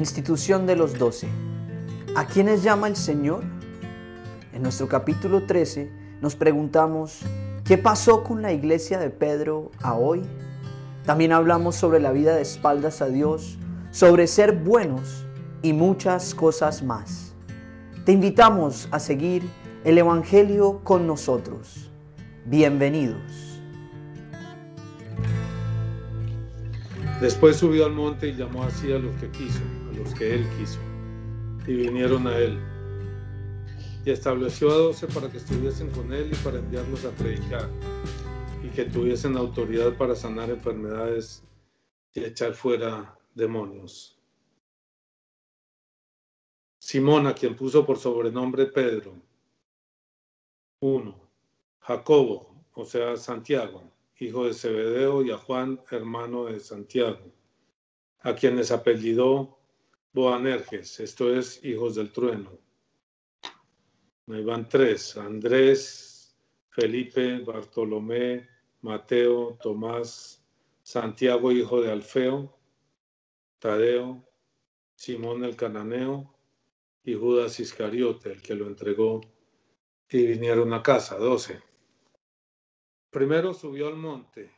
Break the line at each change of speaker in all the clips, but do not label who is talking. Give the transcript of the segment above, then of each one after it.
Institución de los Doce. ¿A quiénes llama el Señor? En nuestro capítulo 13 nos preguntamos, ¿qué pasó con la iglesia de Pedro a hoy? También hablamos sobre la vida de espaldas a Dios, sobre ser buenos y muchas cosas más. Te invitamos a seguir el Evangelio con nosotros. Bienvenidos.
Después subió al monte y llamó así a los que quiso, los que él quiso, y vinieron a él. Y estableció a doce para que estuviesen con él y para enviarlos a predicar, y que tuviesen autoridad para sanar enfermedades y echar fuera demonios. Simón, a quien puso por sobrenombre Pedro. Uno. Jacobo, o sea, Santiago, hijo de Zebedeo, y a Juan, hermano de Santiago, a quienes apellidó Boanerges, esto es, hijos del trueno. Ahí van tres, Andrés, Felipe, Bartolomé, Mateo, Tomás, Santiago, hijo de Alfeo, Tadeo, Simón el cananeo y Judas Iscariote, el que lo entregó, y vinieron a casa, doce. Primero subió al monte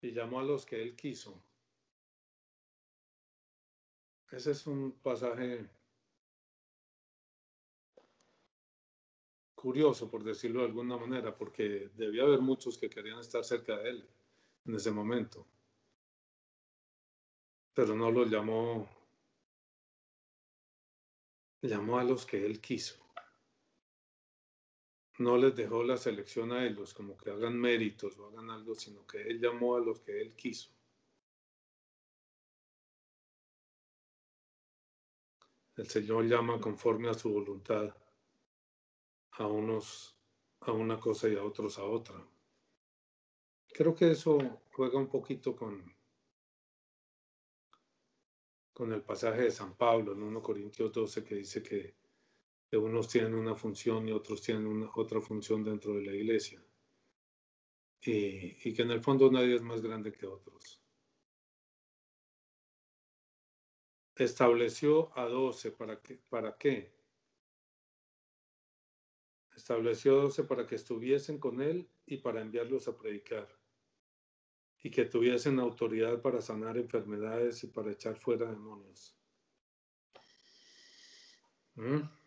y llamó a los que él quiso. Ese es un pasaje curioso, por decirlo de alguna manera, porque debía haber muchos que querían estar cerca de él en ese momento. Pero no los llamó, llamó a los que él quiso no les dejó la selección a ellos, como que hagan méritos o hagan algo, sino que Él llamó a los que Él quiso. El Señor llama conforme a su voluntad a unos a una cosa y a otros a otra. Creo que eso juega un poquito con, con el pasaje de San Pablo en 1 Corintios 12 que dice que que unos tienen una función y otros tienen otra función dentro de la iglesia. Y, que en el fondo nadie es más grande que otros. Estableció a doce para, que, para qué? Estableció doce para que estuviesen con él y para enviarlos a predicar. Y que tuviesen autoridad para sanar enfermedades y para echar fuera demonios. ¿Mm?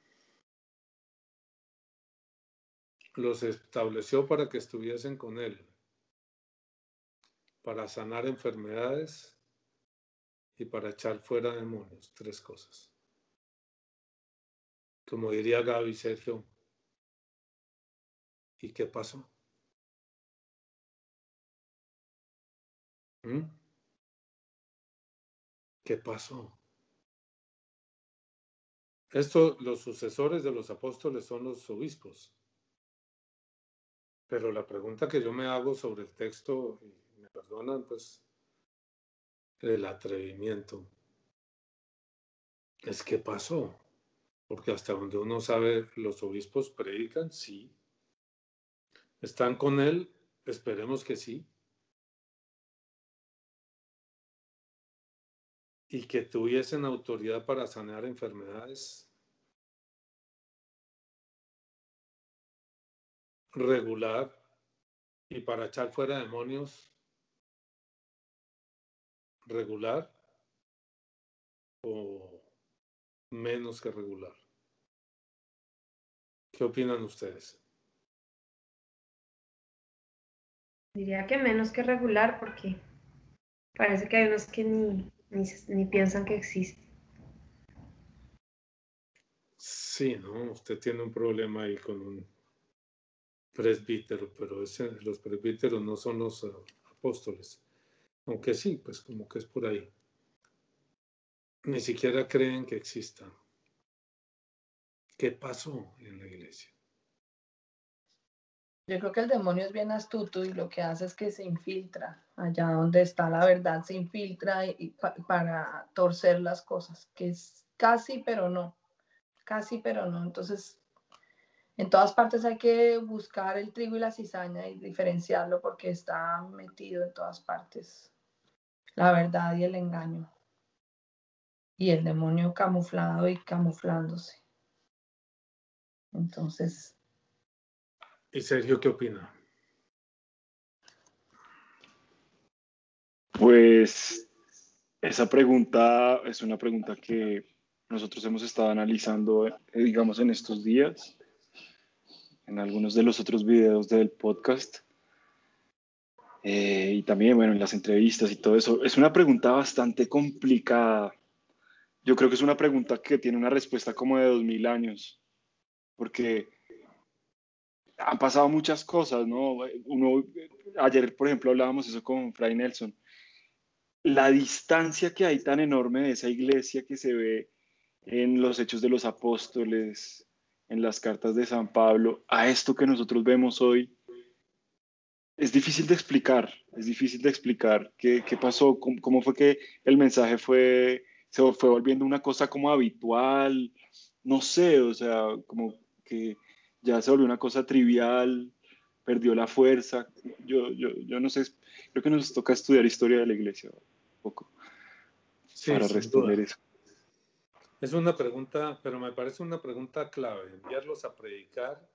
los estableció para que estuviesen con él, para sanar enfermedades y para echar fuera demonios. Tres cosas. Como diría Gaby Sergio, ¿y qué pasó? ¿Mm? ¿Qué pasó? Esto, los sucesores de los apóstoles son los obispos. Pero la pregunta que yo me hago sobre el texto, y me perdonan, pues, el atrevimiento, es qué pasó. Porque hasta donde uno sabe, los obispos predican, sí. ¿Están con él? Esperemos que sí. Y que tuviesen autoridad para sanar enfermedades, regular y para echar fuera demonios regular o menos que regular. ¿Qué opinan ustedes?
Diría que menos que regular porque parece que hay unos que ni, ni, ni piensan que existe.
Sí, ¿no? Usted tiene un problema ahí con un presbítero, pero los presbíteros no son los uh, apóstoles. Aunque sí, pues como que es por ahí. Ni siquiera creen que exista. ¿Qué pasó en la iglesia?
Yo creo que el demonio es bien astuto y lo que hace es que se infiltra allá donde está la verdad, se infiltra para torcer las cosas, que es casi pero no, casi pero no. Entonces en todas partes hay que buscar el trigo y la cizaña y diferenciarlo porque está metido en todas partes la verdad y el engaño. y el demonio camuflado y camuflándose. Entonces.
¿Y Sergio qué opina?
Pues esa pregunta es una pregunta que nosotros hemos estado analizando, eh, digamos, en estos días, en algunos de los otros videos del podcast. Eh, y también, bueno, en las entrevistas y todo eso. Es una pregunta bastante complicada. Yo creo que es una pregunta que tiene una respuesta como de dos mil años, porque han pasado muchas cosas, ¿no? Uno, ayer, por ejemplo, hablábamos eso con Fray Nelson. La distancia que hay tan enorme de esa iglesia que se ve en los hechos de los apóstoles, en las cartas de San Pablo, a esto que nosotros vemos hoy, es difícil de explicar, es difícil de explicar qué, qué pasó, cómo, fue que el mensaje fue, se fue volviendo una cosa como habitual, no sé, o sea, como que ya se volvió una cosa trivial, perdió la fuerza. Yo, yo, yo no sé, creo que nos toca estudiar historia de la iglesia un poco para responder eso.
Es una pregunta, pero me parece una pregunta clave, enviarlos a predicar.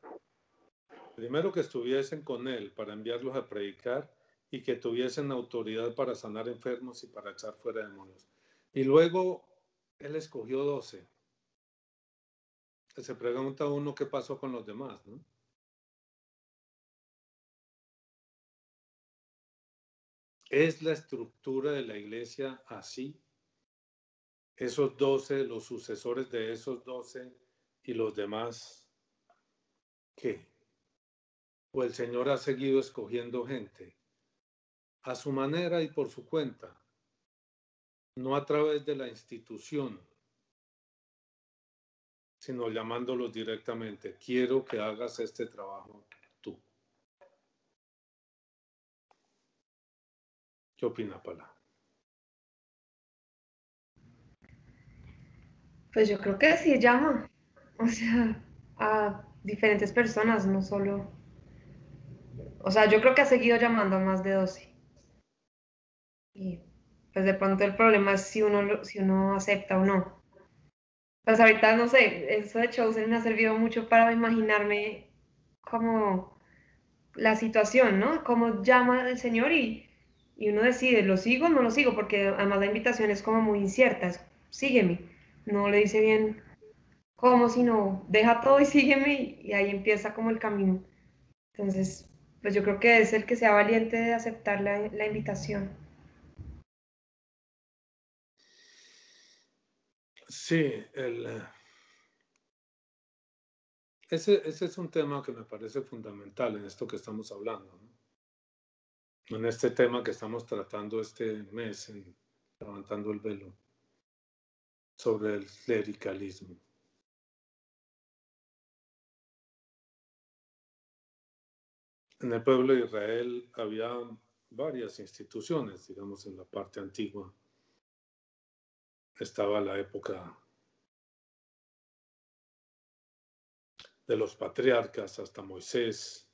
Primero que estuviesen con él para enviarlos a predicar y que tuviesen autoridad para sanar enfermos y para echar fuera demonios. Y luego él escogió doce. Se pregunta uno qué pasó con los demás, ¿no? ¿Es la estructura de la iglesia así? Esos doce, los sucesores de esos doce y los demás, ¿qué? O el Señor ha seguido escogiendo gente a su manera y por su cuenta, no a través de la institución, sino llamándolos directamente. Quiero que hagas este trabajo tú. ¿Qué opina Pala?
Pues yo creo que sí llama, o sea, a diferentes personas, no solo... O sea, yo creo que ha seguido llamando a más de 12. Y pues de pronto el problema es si uno, si uno acepta o no. Pues ahorita, no sé, eso de Chosen me ha servido mucho para imaginarme como la situación, ¿no? Cómo llama el Señor y, y uno decide, ¿lo sigo o no lo sigo? Porque además la invitación es como muy incierta, sígueme no le dice bien cómo, sino deja todo y sígueme y, ahí empieza como el camino. Entonces, pues yo creo que es el que sea valiente de aceptar la, invitación.
Sí, el, eh, ese, ese, es un tema que me parece fundamental en esto que estamos hablando, en este tema que estamos tratando este mes Levantando el Velo sobre el clericalismo. En el pueblo de Israel había varias instituciones, digamos, en la parte antigua. Estaba la época de los patriarcas hasta Moisés,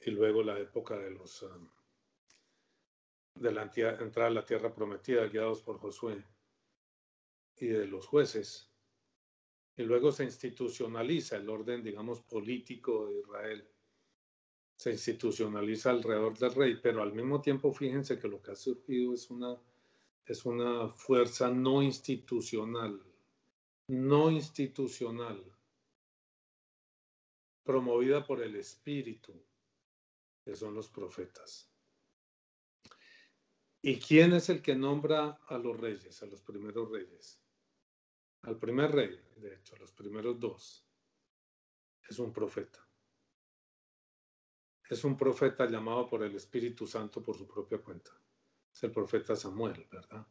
y luego la época de los um, de la entrada a la tierra prometida, guiados por Josué y de los jueces. Y luego se institucionaliza el orden, digamos, político de Israel. Se institucionaliza alrededor del rey, pero al mismo tiempo fíjense que lo que ha surgido es una, es una fuerza no institucional, no institucional, promovida por el Espíritu, que son los profetas. ¿Y quién es el que nombra a los reyes, a los primeros reyes? Al primer rey, de hecho, a los primeros dos. Es un profeta. Es un profeta llamado por el Espíritu Santo por su propia cuenta. Es el profeta Samuel, ¿verdad?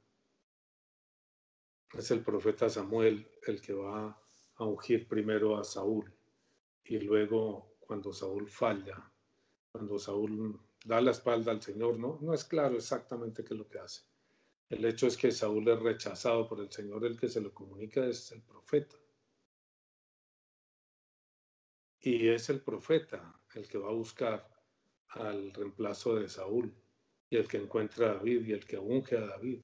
Es el profeta Samuel el que va a ungir primero a Saúl y luego cuando Saúl falla, cuando Saúl da la espalda al Señor, ¿no? No es claro exactamente qué es lo que hace. El hecho es que Saúl es rechazado por el Señor, el que se lo comunica es el profeta. Y es el profeta el que va a buscar al reemplazo de Saúl y el que encuentra a David y el que unge a David.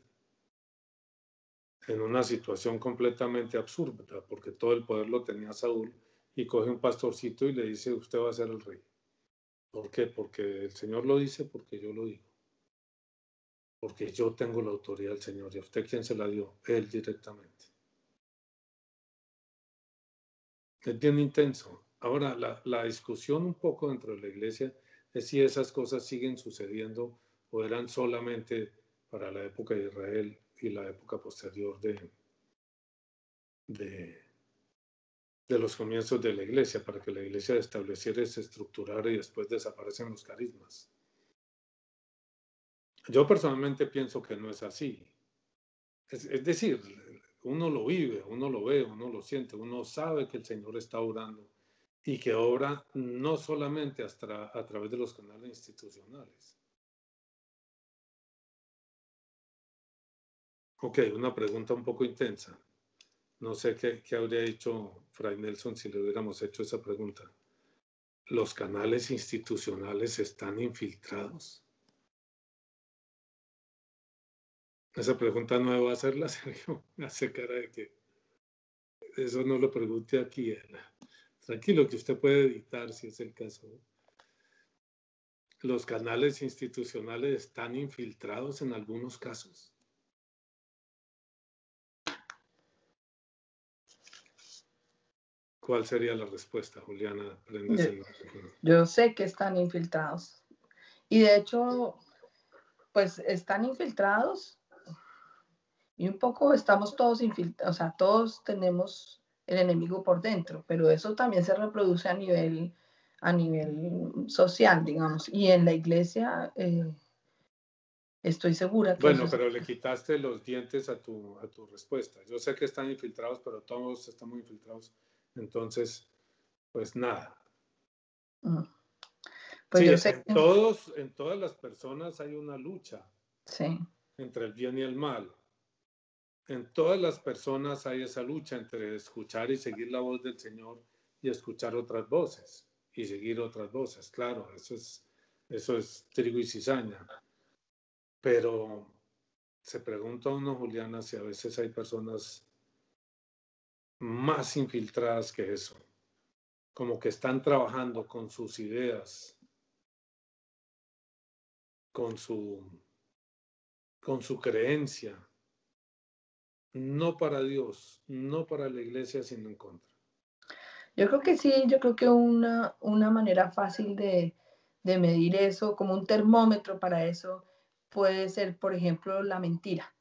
en una situación completamente absurda, porque todo el poder lo tenía Saúl, y coge un pastorcito y le dice, usted va a ser el rey. ¿Por qué? Porque el Señor lo dice, porque yo lo digo. Porque yo tengo la autoridad del Señor. ¿Y a usted quién se la dio? Él directamente. Es bien intenso. Ahora, la, la discusión un poco dentro de la iglesia es si esas cosas siguen sucediendo o eran solamente para la época de Israel y la época posterior de, de, de los comienzos de la iglesia, para que la iglesia estableciera se estructurara y después desaparecen los carismas. Yo personalmente pienso que no es así. Es, es, decir, uno lo vive, uno lo ve, uno lo siente, uno sabe que el Señor está orando y que obra no solamente hasta a través de los canales institucionales. Ok, una pregunta un poco intensa. No sé qué, habría dicho Fray Nelson si le hubiéramos hecho esa pregunta. ¿Los canales institucionales están infiltrados? Esa pregunta no debo hacerla, Sergio. Me hace cara de que eso no lo pregunte aquí. Tranquilo, que usted puede editar si es el caso. ¿Los canales institucionales están infiltrados en algunos casos? ¿Cuál sería la respuesta, Juliana?
Yo, yo, sé que están infiltrados. Y de hecho, pues están infiltrados y un poco estamos todos infiltrados, o sea, todos tenemos el enemigo por dentro, pero eso también se reproduce a nivel, a nivel social, digamos. Y en la iglesia eh, estoy segura que...
Bueno, pero le quitaste los dientes a tu, a tu respuesta. Yo sé que están infiltrados, pero todos estamos infiltrados entonces, pues nada.
Mm. Pues yo sé
en, todos, en todas las personas hay una lucha
sí.
entre el bien y el mal. En todas las personas hay esa lucha entre escuchar y seguir la voz del Señor y escuchar otras voces y seguir otras voces. Claro, eso es, eso es trigo y cizaña. Pero se pregunta uno, Juliana, si a veces hay personas más infiltradas que eso, como que están trabajando con sus ideas, con su, con su creencia, no para Dios, no para la iglesia, sino en contra.
Yo creo que sí, yo creo que una, una manera fácil de, de medir eso, como un termómetro para eso, puede ser, por ejemplo, la mentira.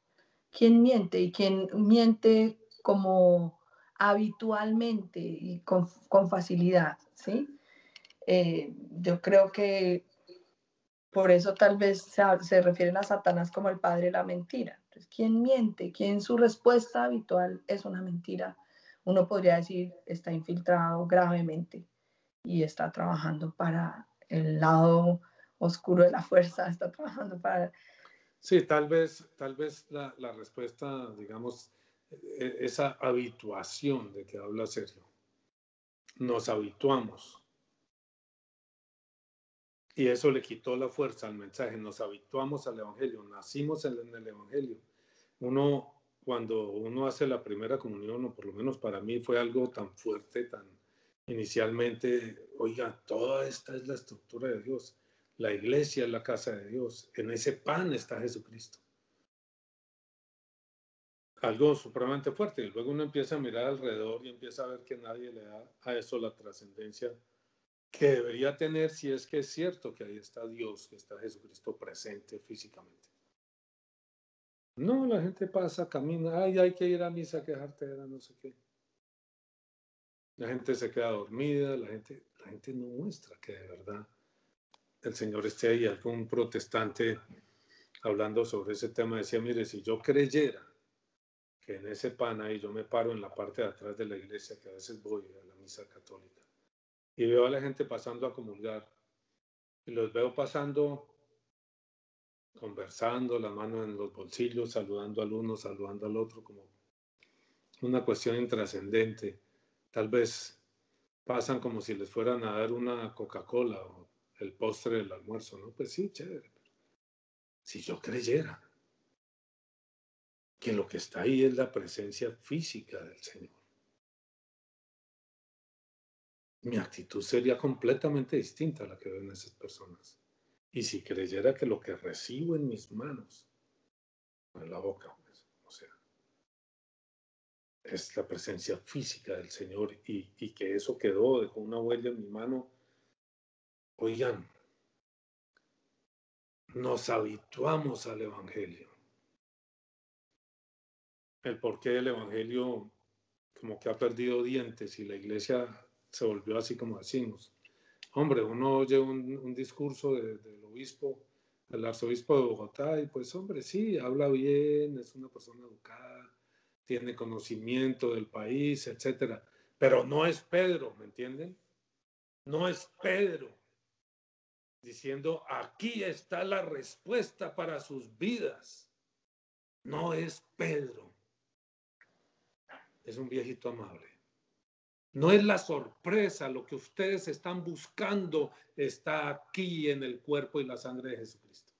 ¿Quién miente? Y quién miente como habitualmente y con, con facilidad, ¿sí? Eh, yo creo que por eso tal vez se, se, refieren a Satanás como el padre de la mentira. Entonces, ¿quién miente? ¿Quién su respuesta habitual es una mentira? Uno podría decir está infiltrado gravemente y está trabajando para el lado oscuro de la fuerza, está trabajando para...
Sí, tal vez, tal vez la, respuesta, digamos, esa habituación de que habla Sergio. Nos habituamos. Y eso le quitó la fuerza al mensaje. Nos habituamos al Evangelio, nacimos en el Evangelio. Uno, cuando uno hace la primera comunión, o por lo menos para mí fue algo tan fuerte, tan inicialmente, oiga, toda esta es la estructura de Dios. La iglesia es la casa de Dios. En ese pan está Jesucristo algo supremamente fuerte. Y luego uno empieza a mirar alrededor y empieza a ver que nadie le da a eso la trascendencia que debería tener si es que es cierto que ahí está Dios, que está Jesucristo presente físicamente. No, la gente pasa, camina, ay, hay que ir a misa, quejarte era no sé qué. La gente se queda dormida, la gente, la gente no muestra que de verdad el Señor esté ahí. Algún protestante hablando sobre ese tema decía, mire, si yo creyera que en ese pan ahí yo me paro en la parte de atrás de la iglesia, que a veces voy a la misa católica, y veo a la gente pasando a comulgar, y los veo pasando conversando, la mano en los bolsillos, saludando al uno, saludando al otro, como una cuestión intrascendente. Tal vez pasan como si les fueran a dar una Coca-Cola o el postre del almuerzo, ¿no? Pues sí, chévere. Si yo creyera, que lo que está ahí es la presencia física del Señor. Mi actitud sería completamente distinta a la que ven esas personas. Y si creyera que lo que recibo en mis manos, en la boca, pues, o sea, es la presencia física del Señor y, y que eso quedó, dejó una huella en mi mano, oigan, nos habituamos al Evangelio. El porqué del Evangelio como que ha perdido dientes y la iglesia se volvió así como decimos. Hombre, uno oye un, discurso del obispo, del arzobispo de Bogotá, y pues hombre, sí, habla bien, es una persona educada, tiene conocimiento del país, etcétera. Pero no es Pedro, ¿me entienden? No es Pedro diciendo, aquí está la respuesta para sus vidas. No es Pedro. Es un viejito amable. No es la sorpresa, lo que ustedes están buscando está aquí en el cuerpo y la sangre de Jesucristo.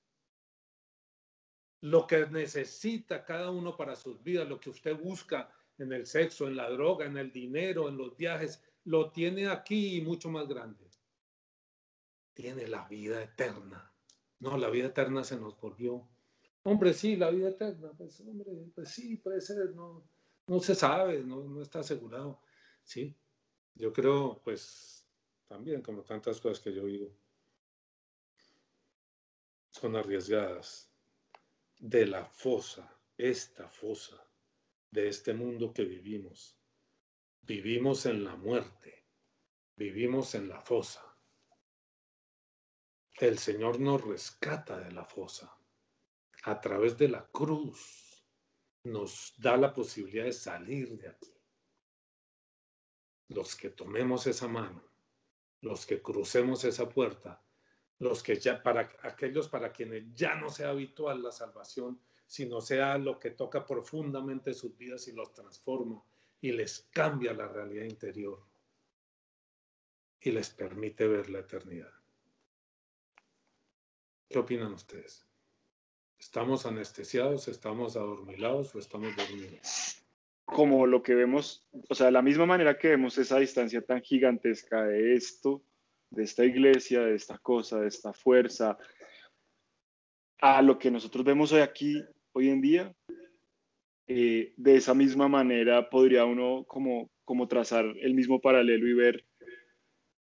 Lo que necesita cada uno para sus vidas, lo que usted busca en el sexo, en la droga, en el dinero, en los viajes, lo tiene aquí y mucho más grande. Tiene la vida eterna. No, la vida eterna se nos volvió. Hombre, sí, la vida eterna, pues hombre, pues sí, puede ser, no, no se sabe, no, no está asegurado. Sí, yo creo, pues, también como tantas cosas que yo digo, son arriesgadas. De la fosa, esta fosa, de este mundo que vivimos. Vivimos en la muerte, vivimos en la fosa. El Señor nos rescata de la fosa. A través de la cruz nos da la posibilidad de salir de aquí los que tomemos esa mano, los que crucemos esa puerta, los que ya para aquellos para quienes ya no sea habitual la salvación, sino sea lo que toca profundamente sus vidas y los transforma y les cambia la realidad interior y les permite ver la eternidad. ¿Qué opinan ustedes? ¿Estamos anestesiados, estamos adormilados o estamos dormidos?
como lo que vemos, o sea, de la misma manera que vemos esa distancia tan gigantesca de esto, de esta iglesia, de esta cosa, de esta fuerza, a lo que nosotros vemos hoy aquí, hoy en día, eh, de esa misma manera podría uno como, como trazar el mismo paralelo y ver,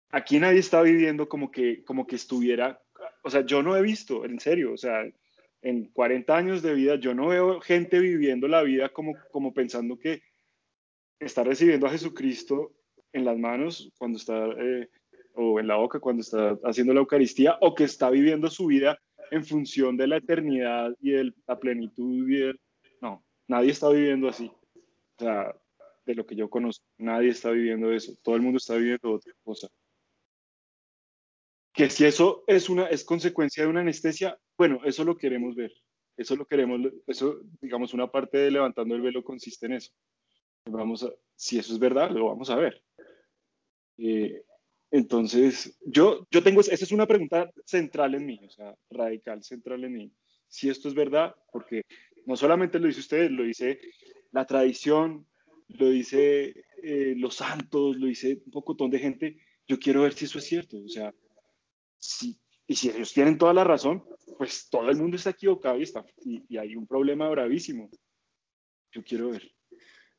aquí nadie está viviendo como que, como que estuviera, o sea, yo no he visto, en serio, o sea, en 40 años de vida, yo no veo gente viviendo la vida como, como pensando que está recibiendo a Jesucristo en las manos cuando está, eh, o en la boca cuando está haciendo la Eucaristía, o que está viviendo su vida en función de la eternidad y de la plenitud. Y No, nadie está viviendo así. O sea, de lo que yo conozco, nadie está viviendo eso. Todo el mundo está viviendo otra cosa. Que si eso es, una, es consecuencia de una anestesia, bueno, eso lo queremos ver. Eso lo queremos, eso, digamos, una parte de levantando el velo consiste en eso. Vamos a, si eso es verdad, lo vamos a ver. Eh, entonces, yo, yo tengo, esa es una pregunta central en mí, o sea, radical central en mí. Si esto es verdad, porque no solamente lo dice usted, lo dice la tradición, lo dice eh, los santos, lo dice un pocotón de gente. Yo quiero ver si eso es cierto. O sea, sí, y si ellos tienen toda la razón, pues todo el mundo está equivocado y, y, hay un problema bravísimo. Yo quiero ver.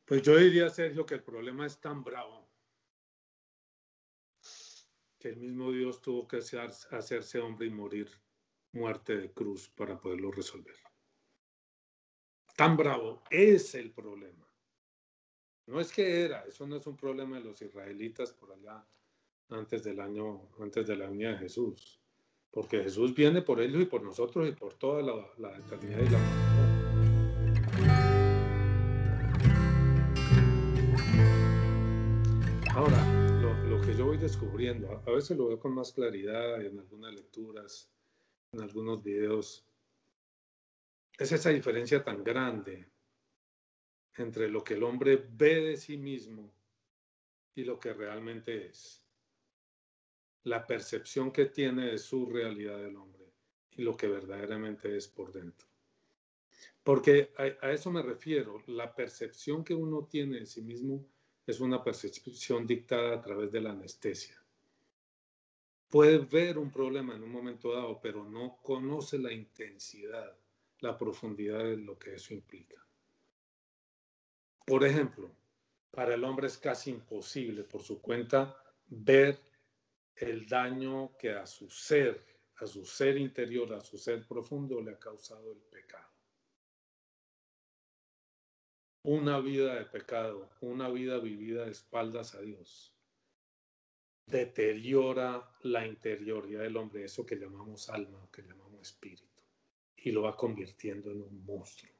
Pues yo diría, Sergio, que el problema es tan bravo que el mismo Dios tuvo que hacerse hombre y morir muerte de cruz para poderlo resolver. Tan bravo es el problema. No es que era, eso no es un problema de los israelitas por allá antes del año, antes de la venida de Jesús. Porque Jesús viene por ellos y por nosotros y por toda la, eternidad y la humanidad. Ahora, lo, que yo voy descubriendo, a veces lo veo con más claridad en algunas lecturas, en algunos videos, es esa diferencia tan grande entre lo que el hombre ve de sí mismo y lo que realmente es la percepción que tiene de su realidad del hombre y lo que verdaderamente es por dentro. Porque a, eso me refiero, la percepción que uno tiene de sí mismo es una percepción dictada a través de la anestesia. Puede ver un problema en un momento dado, pero no conoce la intensidad, la profundidad de lo que eso implica. Por ejemplo, para el hombre es casi imposible por su cuenta ver el daño que a su ser, a su ser interior, a su ser profundo le ha causado el pecado. Una vida de pecado, una vida vivida de espaldas a Dios, deteriora la interioridad del hombre, eso que llamamos alma, que llamamos espíritu, y lo va convirtiendo en un monstruo.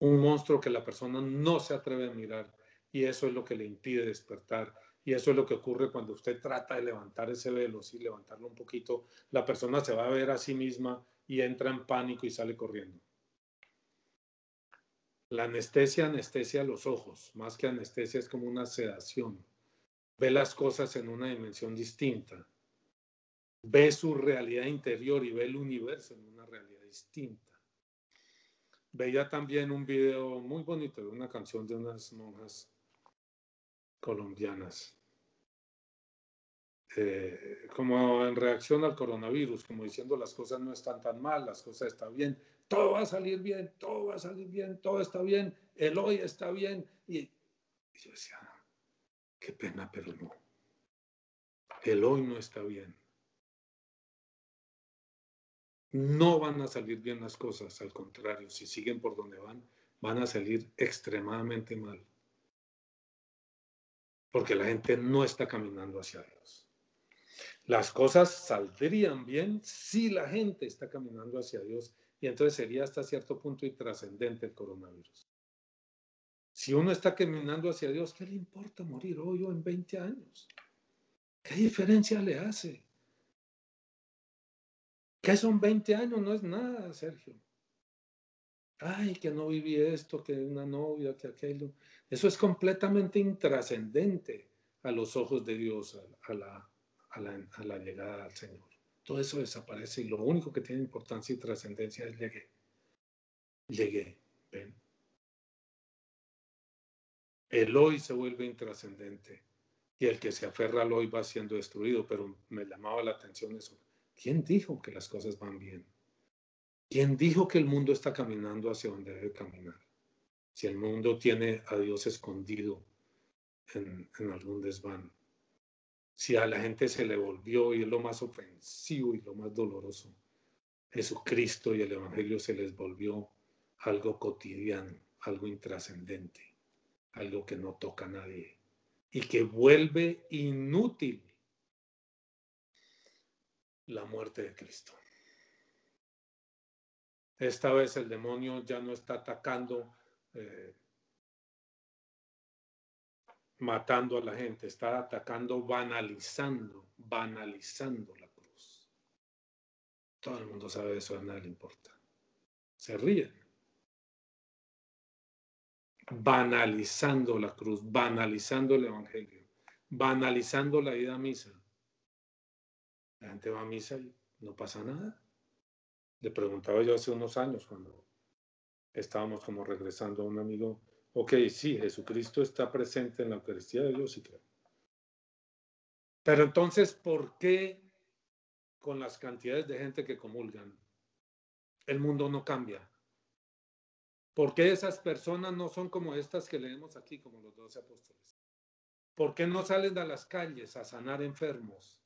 Un monstruo que la persona no se atreve a mirar, y eso es lo que le impide despertar y eso es lo que ocurre cuando usted trata de levantar ese velo, sí, levantarlo un poquito, la persona se va a ver a sí misma y entra en pánico y sale corriendo. La anestesia anestesia los ojos, más que anestesia es como una sedación. Ve las cosas en una dimensión distinta. Ve su realidad interior y ve el universo en una realidad distinta. Veía también un video muy bonito de una canción de unas monjas colombianas. Eh, como en reacción al coronavirus, como diciendo las cosas no están tan mal, las cosas están bien, todo va a salir bien, todo va a salir bien, todo está bien, el hoy está bien. Y, yo decía, qué pena, pero no. El hoy no está bien. No van a salir bien las cosas, al contrario, si siguen por donde van, van a salir extremadamente mal porque la gente no está caminando hacia Dios. Las cosas saldrían bien si la gente está caminando hacia Dios y entonces sería hasta cierto punto intrascendente el coronavirus. Si uno está caminando hacia Dios, ¿qué le importa morir hoy o en 20 años? ¿Qué diferencia le hace? ¿Qué son 20 años? No es nada, Sergio ay, que no viví esto, que una novia, que aquello. Eso es completamente intrascendente a los ojos de Dios, a, la, llegada al Señor. Todo eso desaparece y lo único que tiene importancia y trascendencia es llegué. Llegué, ven. El hoy se vuelve intrascendente y el que se aferra al hoy va siendo destruido, pero me llamaba la atención eso. ¿Quién dijo que las cosas van bien? ¿Quién dijo que el mundo está caminando hacia donde debe caminar? Si el mundo tiene a Dios escondido en, algún desván. Si a la gente se le volvió y es lo más ofensivo y lo más doloroso. Jesucristo y el Evangelio se les volvió algo cotidiano, algo intrascendente, algo que no toca a nadie y que vuelve inútil la muerte de Cristo. Esta vez el demonio ya no está atacando, eh, matando a la gente, está atacando, banalizando, banalizando la cruz. Todo el mundo sabe eso, a nadie le importa. Se ríen. Banalizando la cruz, banalizando el Evangelio, banalizando la vida a misa. La gente va a misa y no pasa nada. Le preguntaba yo hace unos años cuando estábamos como regresando a un amigo, ok, sí, Jesucristo está presente en la Eucaristía de Dios, sí creo. Pero entonces, ¿por qué con las cantidades de gente que comulgan, el mundo no cambia? ¿Por qué esas personas no son como estas que leemos aquí, como los doce apóstoles? ¿Por qué no salen a las calles a sanar enfermos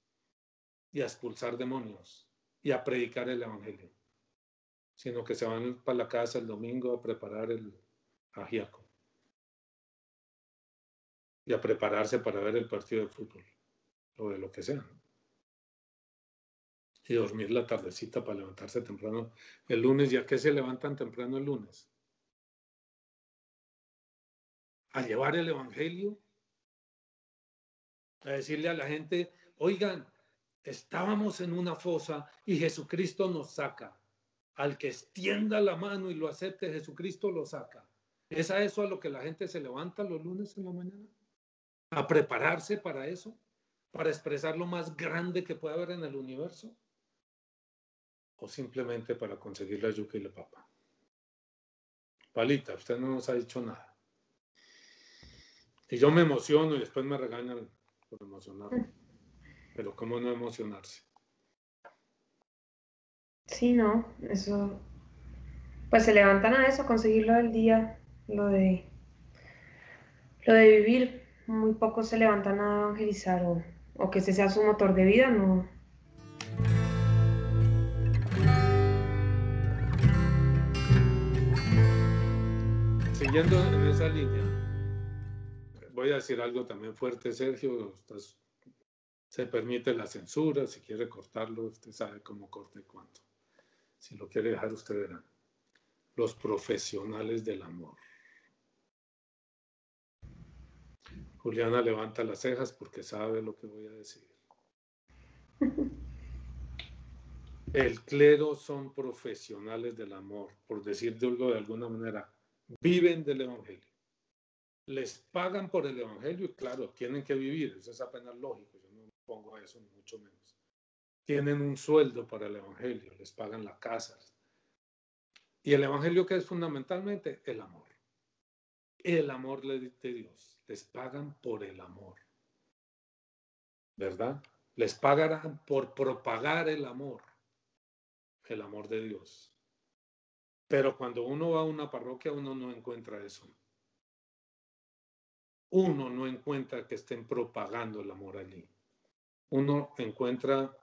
y a expulsar demonios y a predicar el Evangelio? Sino que se van para la casa el domingo a preparar el ajiaco y a prepararse para ver el partido de fútbol o de lo que sea. Y dormir la tardecita para levantarse temprano el lunes. ¿Ya que se levantan temprano el lunes? A llevar el Evangelio, a decirle a la gente, oigan, estábamos en una fosa y Jesucristo nos saca. Al que extienda la mano y lo acepte, Jesucristo lo saca. ¿Es a eso a lo que la gente se levanta los lunes en la mañana? ¿A prepararse para eso? ¿Para expresar lo más grande que puede haber en el universo? ¿O simplemente para conseguir la yuca y la papa? Palita, usted no nos ha dicho nada. Y yo me emociono y después me regañan por emocionarme. Pero ¿cómo no emocionarse?
Sí, no, eso. Pues se levantan a eso, conseguir lo del día, lo de. Lo de vivir. Muy pocos se levantan a evangelizar o, o que ese sea su motor de vida, no.
Siguiendo en esa línea, voy a decir algo también fuerte, Sergio. Se permite la censura, si quiere cortarlo, usted sabe cómo corta y cuánto. Si lo quiere dejar, usted verá. Los profesionales del amor. Juliana levanta las cejas porque sabe lo que voy a decir. El clero son profesionales del amor, por decirlo de alguna manera, viven del evangelio. Les pagan por el evangelio y claro, tienen que vivir, eso es apenas lógico, yo no pongo eso ni mucho menos. Tienen un sueldo para el evangelio, les pagan la casa. Y el evangelio que es fundamentalmente el amor. El amor de Dios. Les pagan por el amor. ¿Verdad? Les pagarán por propagar el amor. El amor de Dios. Pero cuando uno va a una parroquia, uno no encuentra eso. Uno no encuentra que estén propagando el amor allí. Uno encuentra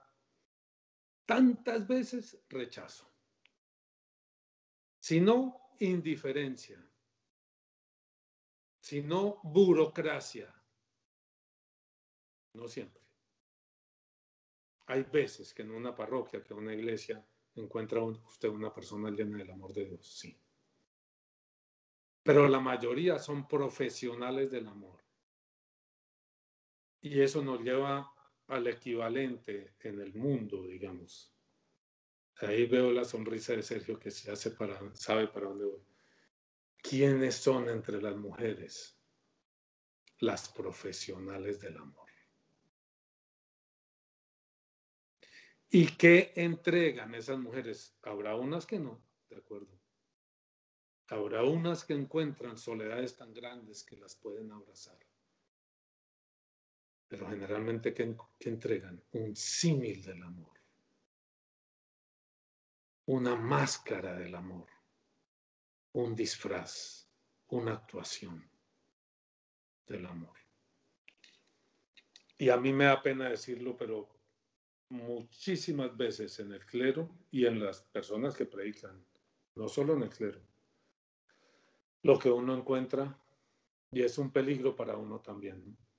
tantas veces rechazo, sino indiferencia, sino burocracia. No siempre. Hay veces que en una parroquia, que en una iglesia, encuentra usted una persona llena del amor de Dios, sí. Pero la mayoría son profesionales del amor. Y eso nos lleva al equivalente en el mundo, digamos. Ahí veo la sonrisa de Sergio que se hace para, sabe para dónde voy. ¿Quiénes son entre las mujeres? Las profesionales del amor. ¿Y qué entregan esas mujeres? Habrá unas que no, de acuerdo. Habrá unas que encuentran soledades tan grandes que las pueden abrazar. Pero generalmente, ¿qué, qué entregan? Un símil del amor. Una máscara del amor. Un disfraz. Una actuación del amor. Y a mí me da pena decirlo, pero muchísimas veces en el clero y en las personas que predican, no solo en el clero, lo que uno encuentra, y es un peligro para uno también, ¿no?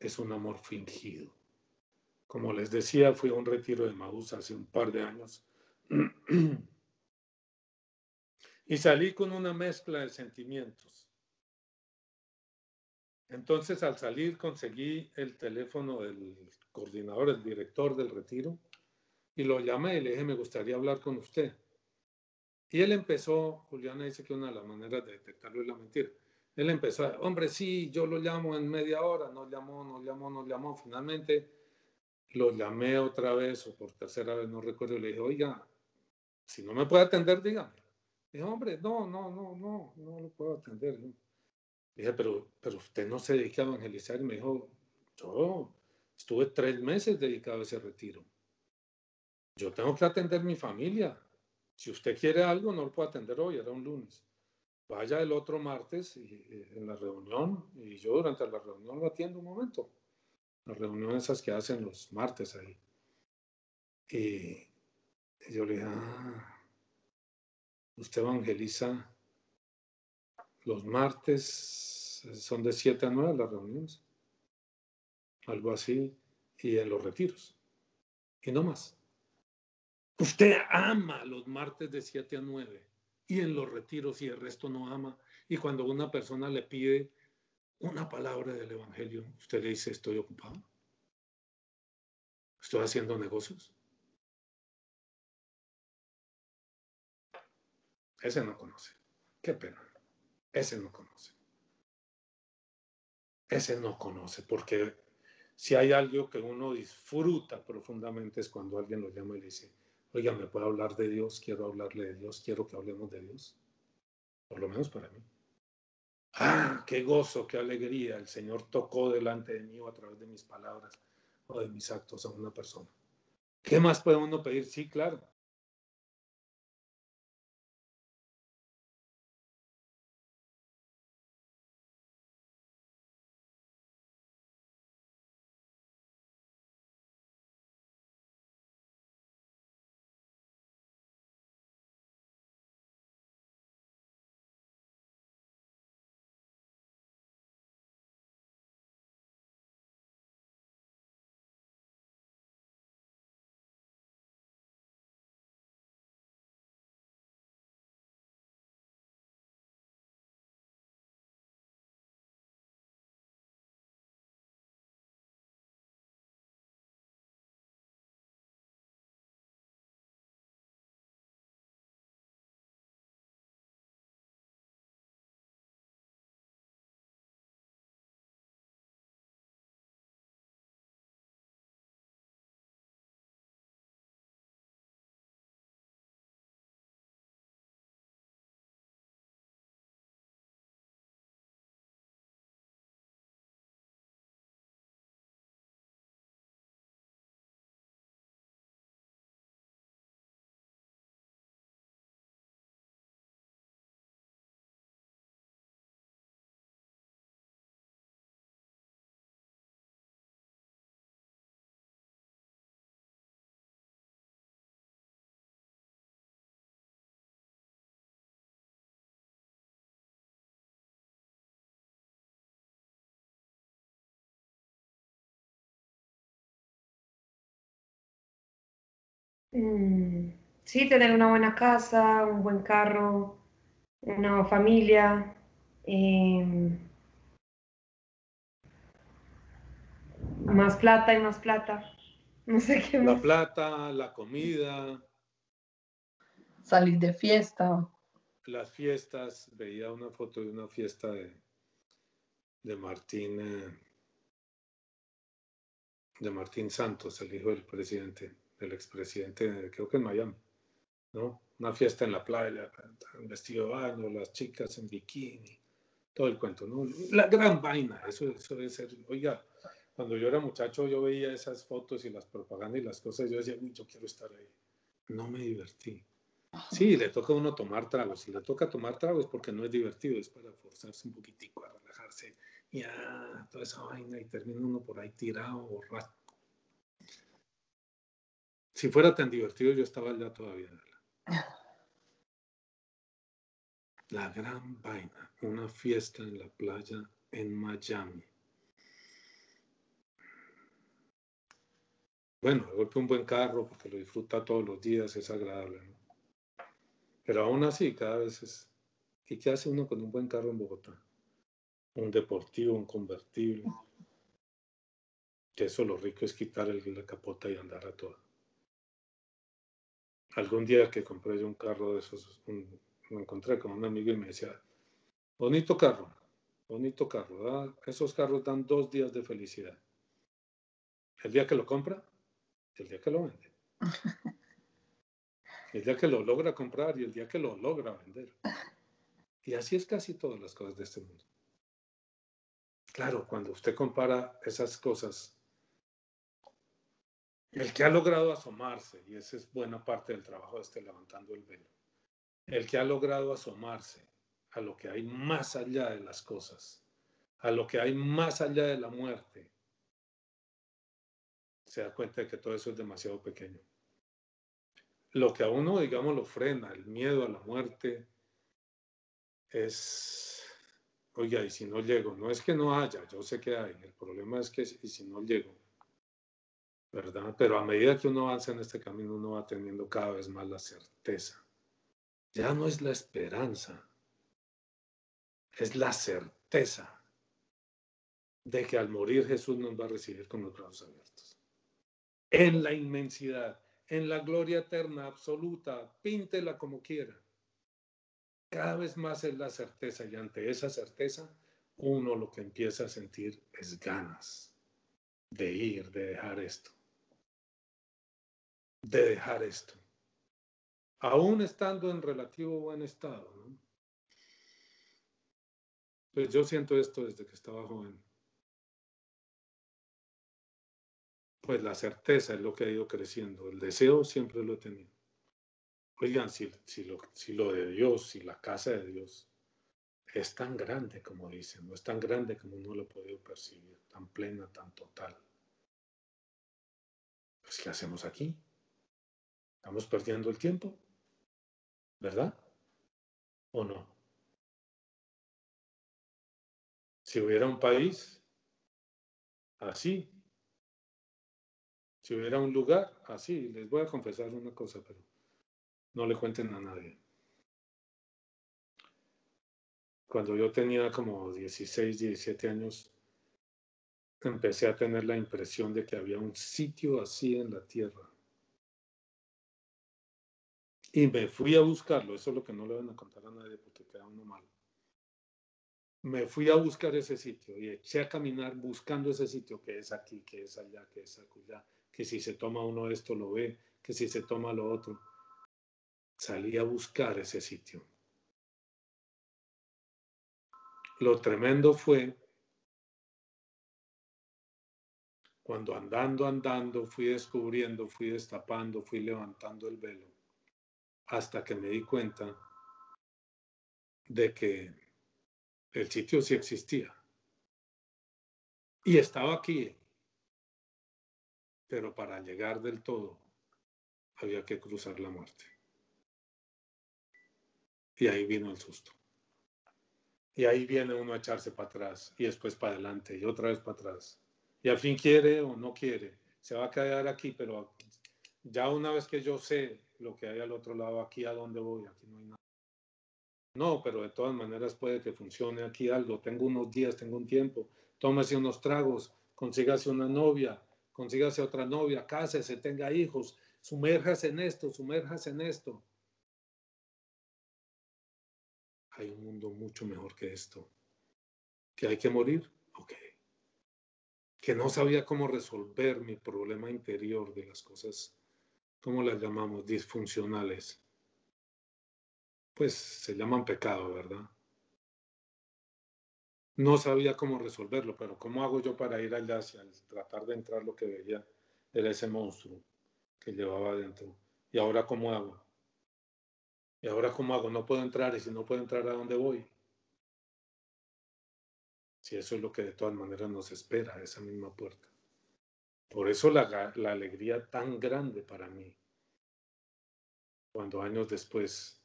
Es un amor fingido. Como les decía, fui a un retiro de Maús hace un par de años y salí con una mezcla de sentimientos. Entonces, al salir, conseguí el teléfono del coordinador, el director del retiro, y lo llamé y le dije, me gustaría hablar con usted. Y él empezó, Juliana dice que una de las maneras de detectarlo es la mentira. Él empezó, hombre, sí, yo lo llamo en media hora, nos llamó, nos llamó, nos llamó. Finalmente lo llamé otra vez o por tercera vez, no recuerdo, le dije, oiga, si no me puede atender, dígame. Dijo, hombre, no, no, no, no, no lo puedo atender. Dije, pero, pero usted no se dedica a evangelizar. Y me dijo, yo estuve tres meses dedicado a ese retiro. Yo tengo que atender mi familia. Si usted quiere algo, no lo puedo atender hoy, era un lunes. Vaya el otro martes en la reunión y yo durante la reunión lo atiendo un momento. Las reuniones esas que hacen los martes ahí. Y, y yo le dije, ah, usted evangeliza los martes, son de 7 a 9 las reuniones. Algo así. Y en los retiros. Y no más. Usted ama los martes de 7 a 9 y en los retiros y el resto no ama. Y cuando una persona le pide una palabra del Evangelio, usted le dice, estoy ocupado. Estoy haciendo negocios. Ese no conoce. Qué pena. Ese no conoce. Ese no conoce, porque si hay algo que uno disfruta profundamente es cuando alguien lo llama y le dice, Oiga, ¿me puede hablar de Dios? Quiero hablarle de Dios, quiero que hablemos de Dios. Por lo menos para mí. Ah, qué gozo, qué alegría. El Señor tocó delante de mí o a través de mis palabras o de mis actos a una persona. ¿Qué más puede uno pedir? Sí, claro.
Mm, sí, tener una buena casa, un buen carro, una familia. em, más plata y más plata. No sé qué
La
más.
plata, la comida,
Salir de fiesta.
las fiestas. Veía una foto de una fiesta de, de Martín, eh, de Martín Santos, el hijo del presidente, del expresidente, de- creo que en Miami, ¿no? Una fiesta en la playa, en vestido de baño, las chicas en bikini, todo el cuento, ¿no? La gran vaina, eso, eso debe ser, oiga, cuando yo era muchacho yo veía esas fotos y las propagandas y las cosas, yo decía, yo quiero estar ahí. No me divertí. Sí, le toca a uno tomar tragos. Si le toca tomar tragos porque no es divertido, es para forzarse un poquitico a relajarse. Y ah, toda esa vaina y termina uno por ahí tirado, borracho. Si fuera tan divertido, yo estaba allá todavía. La gran vaina, una fiesta en la playa en Miami. Bueno, de golpe un buen carro porque lo disfruta todos los días, es agradable, ¿no? Pero aún así, cada vez es... ¿Y qué hace uno con un buen carro en Bogotá? Un deportivo, un convertible. Que eso lo rico es quitar la capota y andar a todo. Algún día que compré yo un carro de esos, un- me encontré con un amigo y me decía, bonito carro, bonito carro, esos carros dan dos días de felicidad. El día que lo compra y el día que lo vende. El día que lo logra comprar y el día que lo logra vender. Y así es casi todas las cosas de este mundo. Claro, cuando usted compara esas cosas, el que ha logrado asomarse, y esa es buena parte del trabajo de este levantando el velo, el que ha logrado asomarse a lo que hay más allá de las cosas, a lo que hay más allá de la muerte, se da cuenta de que todo eso es demasiado pequeño. Lo que a uno, digamos, lo frena, el miedo a la muerte, es, oiga, y si no llego, no es que no haya, yo sé que hay, el problema es que y si no llego, ¿verdad? Pero a medida que uno avanza en este camino, uno va teniendo cada vez más la certeza. Ya no es la esperanza, es la certeza de que al morir Jesús nos va a recibir con los brazos abiertos. En la inmensidad, en la gloria eterna, absoluta, píntela como quiera. Cada vez más es la certeza y ante esa certeza uno lo que empieza a sentir es ganas de ir, de dejar esto. De dejar esto. aún estando en relativo buen estado. ¿no? Pues yo siento esto desde que estaba joven. Pues la certeza es lo que ha ido creciendo, el deseo siempre lo he tenido. Oigan, si, si, lo, si lo de Dios, si la casa de Dios es tan grande como dicen, no es tan grande como uno lo puede percibir, tan plena, tan total. Pues, ¿qué hacemos aquí? ¿Estamos perdiendo el tiempo? ¿Verdad? ¿O no? Si hubiera un país así, si hubiera un lugar así, les voy a confesar una cosa, pero no le cuenten a nadie. Cuando yo tenía como 16, 17 años, empecé a tener la impresión de que había un sitio así en la tierra. Y me fui a buscarlo, eso es lo que no le van a contar a nadie porque queda uno mal. Me fui a buscar ese sitio y eché a caminar buscando ese sitio que es aquí, que es allá, que es allá, que si se toma uno esto lo ve, que si se toma lo otro. Salí a buscar ese sitio. Lo tremendo fue cuando andando, andando, fui descubriendo, fui destapando, fui levantando el velo, hasta que me di cuenta de que el sitio sí existía. Y estaba aquí, pero para llegar del todo había que cruzar la muerte. Y ahí vino el susto. Y ahí viene uno a echarse para atrás y después para adelante y otra vez para atrás y al fin quiere o no quiere, se va a quedar aquí, pero ya una vez que yo sé lo que hay al otro lado, aquí a dónde voy, aquí no hay nada. No, pero de todas maneras puede que funcione aquí algo. Tengo unos días, tengo un tiempo. Tómese unos tragos, consígase una novia, consígase otra novia, cásese, tenga hijos, sumérjase en esto, sumérjase en esto. Hay un mundo mucho mejor que esto. ¿Que hay que morir? Ok que no sabía cómo resolver mi problema interior de las cosas, ¿cómo las llamamos? Disfuncionales. Pues se llaman pecado, ¿verdad? No sabía cómo resolverlo, pero ¿cómo hago yo para ir allá hacia tratar de entrar lo que veía era ese monstruo que llevaba adentro? ¿Y ahora cómo hago? ¿Y ahora cómo hago? No puedo entrar y si no puedo entrar, ¿a dónde voy? si eso es lo que de todas maneras nos espera, esa misma puerta. Por eso la, la alegría tan grande para mí, cuando años después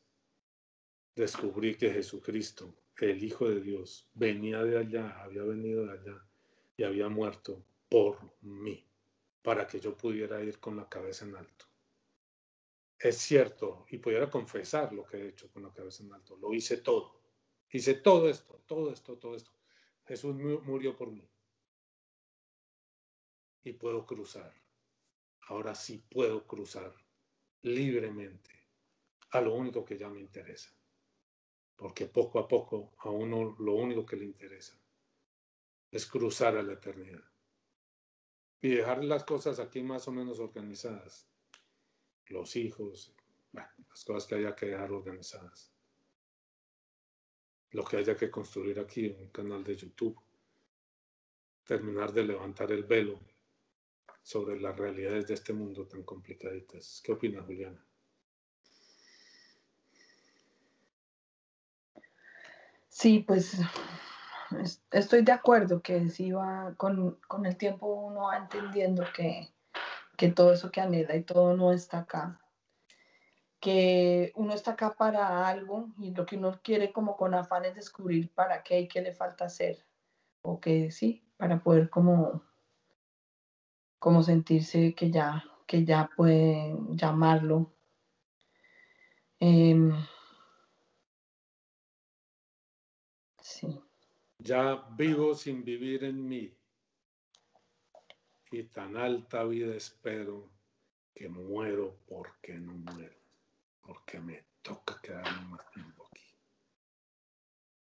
descubrí que Jesucristo, el Hijo de Dios, venía de allá, había venido de allá y había muerto por mí, para que yo pudiera ir con la cabeza en alto. Es cierto, y pudiera confesar lo que he hecho con la cabeza en alto. Lo hice todo. Hice todo esto, todo esto, todo esto. Jesús murió por mí. Y puedo cruzar. Ahora sí puedo cruzar libremente a lo único que ya me interesa. Porque poco a poco a uno lo único que le interesa es cruzar a la eternidad. Y dejar las cosas aquí más o menos organizadas. Los hijos, las cosas que haya que dejar organizadas lo que haya que construir aquí, un canal de YouTube, terminar de levantar el velo sobre las realidades de este mundo tan complicaditas. ¿Qué opina Juliana?
Sí, pues estoy de acuerdo que si va con, con el tiempo uno va entendiendo que, que todo eso que anhela y todo no está acá que uno está acá para algo y lo que uno quiere como con afán es descubrir para qué y qué le falta hacer. O que sí, para poder como, como sentirse que ya, que ya puede llamarlo. Em, sí.
Ya vivo sin vivir en mí y tan alta vida espero que muero porque no muero porque me toca quedarme más tiempo aquí.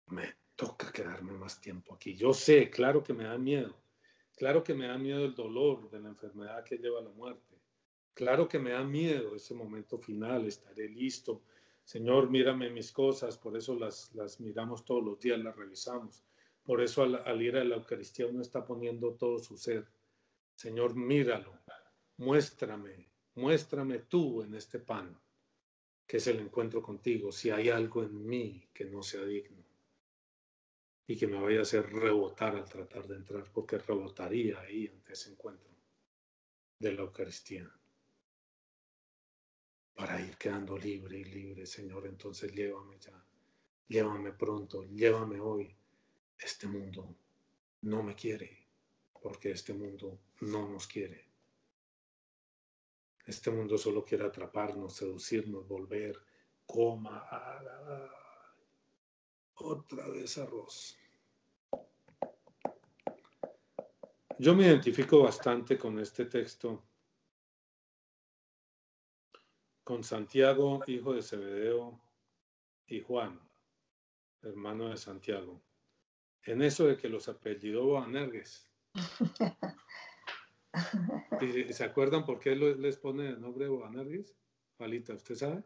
Me toca quedarme más tiempo aquí. Yo sé, claro que me da miedo. Claro que me da miedo el dolor de la enfermedad que lleva a la muerte. Claro que me da miedo ese momento final, estaré listo. Señor, mírame mis cosas, por eso las, las miramos todos los días, las revisamos. Por eso al, al ir a la Eucaristía uno está poniendo todo su ser. Señor, míralo, muéstrame, muéstrame tú en este pan, que es el encuentro contigo, si hay algo en mí que no sea digno y que me vaya a hacer rebotar al tratar de entrar, porque rebotaría ahí ante ese encuentro de la Eucaristía. Para ir quedando libre y libre, Señor, entonces llévame ya, llévame pronto, llévame hoy. Este mundo no me quiere, porque este mundo no nos quiere. Este mundo solo quiere atraparnos, seducirnos, volver, coma, otra vez arroz. Yo me identifico bastante con este texto, con Santiago, hijo de Zebedeo, y Juan, hermano de Santiago, en eso de que los apellidó Boanerges. ¿Se acuerdan por qué les pone el nombre de Boanerges? Palita, ¿usted sabe?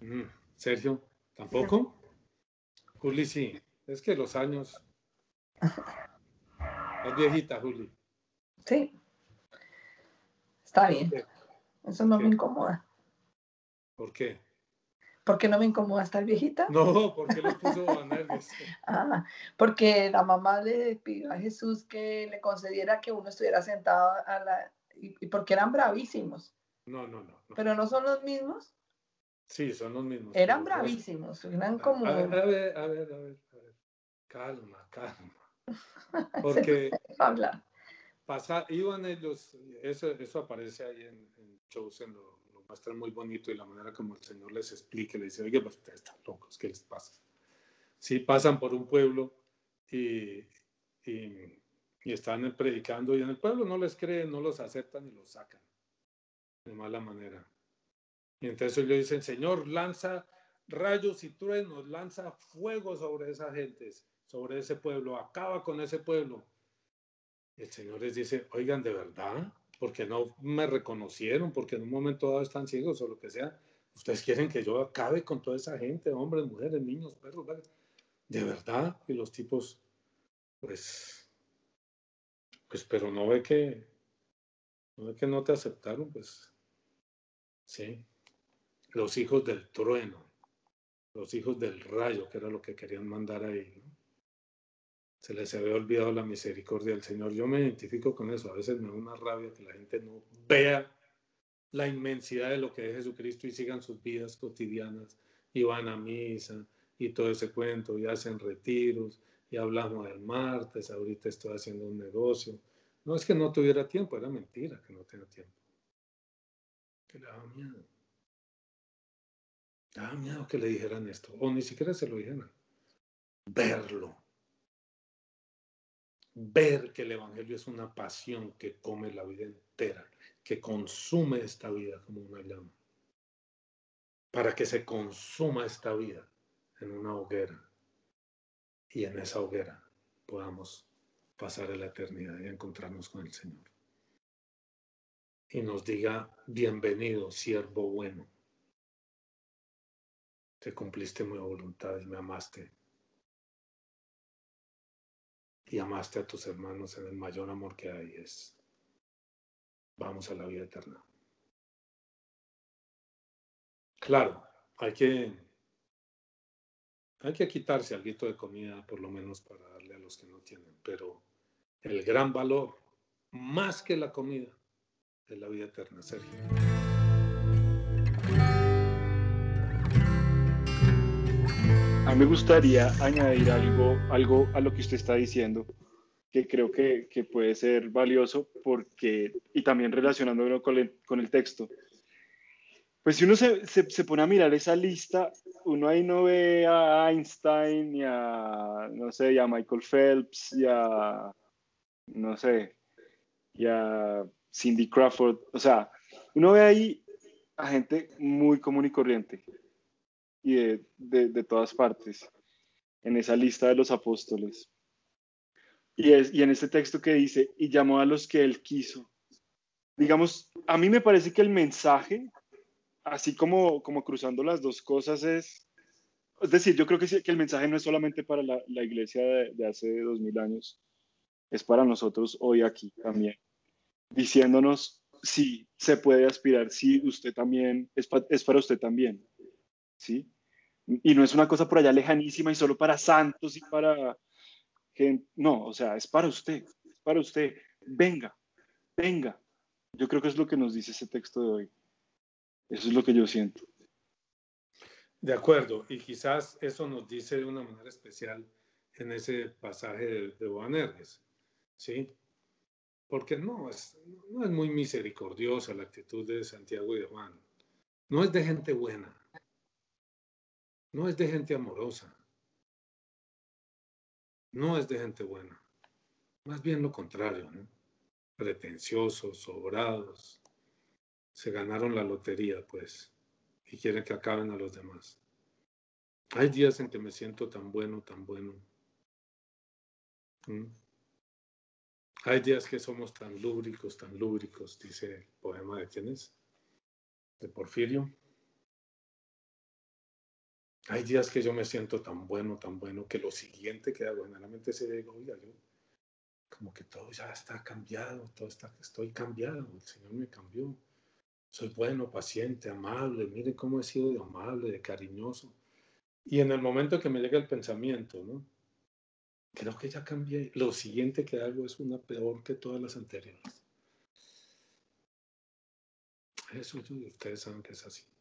Mm, Sergio, ¿tampoco? Juli, sí. Es que los años. Es viejita, Juli.
Sí. Está bien. Eso no me incomoda.
¿Por qué?
¿Por qué no me incomoda estar viejita?
No, porque le puso Boanerges.
ah, porque la mamá le pidió a Jesús que le concediera que uno estuviera sentado a la... y, porque eran bravísimos.
No, no, no, no.
¿Pero no son los mismos?
Sí, son los mismos.
Eran bravísimos, eran como...
A ver, a ver, a ver, a ver. Calma, calma. Porque...
Habla.
Pasa, iban ellos, eso, eso aparece ahí en, en Chosen, lo, lo muestran muy bonito y la manera como el Señor les explica, le dice, oye, pues ustedes están locos, ¿qué les pasa? Sí, pasan por un pueblo y, y, y están predicando y en el pueblo no les creen, no los aceptan y los sacan de mala manera. Y entonces ellos dicen, Señor, lanza rayos y truenos, lanza fuego sobre esas gentes, sobre ese pueblo, acaba con ese pueblo. El Señor les dice, oigan, de verdad, porque no me reconocieron, porque en un momento dado están ciegos o lo que sea. Ustedes quieren que yo acabe con toda esa gente, hombres, mujeres, niños, perros, de verdad. Y los tipos, pues, pues, pero no ve que, no ve que no te aceptaron, pues, sí. Los hijos del trueno, los hijos del rayo, que era lo que querían mandar ahí. ¿no? Se les había olvidado la misericordia del Señor. Yo me identifico con eso. A veces me da una rabia que la gente no vea la inmensidad de lo que es Jesucristo y sigan sus vidas cotidianas y van a misa y todo ese cuento y hacen retiros y hablamos del martes, ahorita estoy haciendo un negocio. No es que no tuviera tiempo, era mentira que no tenía tiempo. Que le daba miedo. Daba miedo que le dijeran esto, o ni siquiera se lo dijeran. Verlo. Ver que el Evangelio es una pasión que come la vida entera, que consume esta vida como una llama. Para que se consuma esta vida en una hoguera y en esa hoguera podamos pasar a la eternidad y encontrarnos con el Señor. Y nos diga, bienvenido, siervo bueno te cumpliste mi voluntad y me amaste. Y amaste a tus hermanos en el mayor amor que hay es. Vamos a la vida eterna. Claro, hay que hay que quitarse algo de comida por lo menos para darle a los que no tienen, pero el gran valor, más que la comida, es la vida eterna, Sergio.
Me gustaría añadir algo, algo a lo que usted está diciendo, que creo que, puede ser valioso porque, y también relacionándolo con el, con el texto. Pues si uno se, se, pone a mirar esa lista, uno ahí no ve a Einstein a, no sé, a Michael Phelps a, no sé, y a Cindy Crawford. O sea, uno ve ahí a gente muy común y corriente y de, de, de, todas partes en esa lista de los apóstoles. Y, es, y en este texto que dice, y llamó a los que él quiso. Digamos, a mí me parece que el mensaje, así como, como cruzando las dos cosas, es, es decir, yo creo que, que el mensaje no es solamente para la, la iglesia de, de hace dos mil años, es para nosotros hoy aquí también, diciéndonos si se puede aspirar, si usted también, es, es para usted también, ¿sí? Y no es una cosa por allá lejanísima y solo para santos y para gente, no, o sea, es para usted, es para usted, venga, venga. Yo creo que es lo que nos dice ese texto de hoy. Eso es lo que yo siento.
De acuerdo, y quizás eso nos dice de una manera especial en ese pasaje de, de Boanerges, ¿sí? Porque no es, no es muy misericordiosa la actitud de Santiago y de Juan. No es de gente buena, no es de gente amorosa, no es de gente buena. Más bien lo contrario, ¿no? pretenciosos, sobrados. Se ganaron la lotería, pues, y quieren que acaben a los demás. Hay días en que me siento tan bueno, tan bueno. ¿Mm? Hay días que somos tan lúbricos, tan lúbricos, dice el poema de quién es? De Porfirio. Hay días que yo me siento tan bueno, tan bueno, que lo siguiente que hago, generalmente se digo, oiga, yo como que todo ya está cambiado, todo está, estoy cambiado, el Señor me cambió. Soy bueno, paciente, amable, mire cómo he sido de amable, de cariñoso. Y en el momento que me llega el pensamiento, ¿no? Creo que ya cambié. Lo siguiente que hago es una peor que todas las anteriores. Eso ustedes saben que es así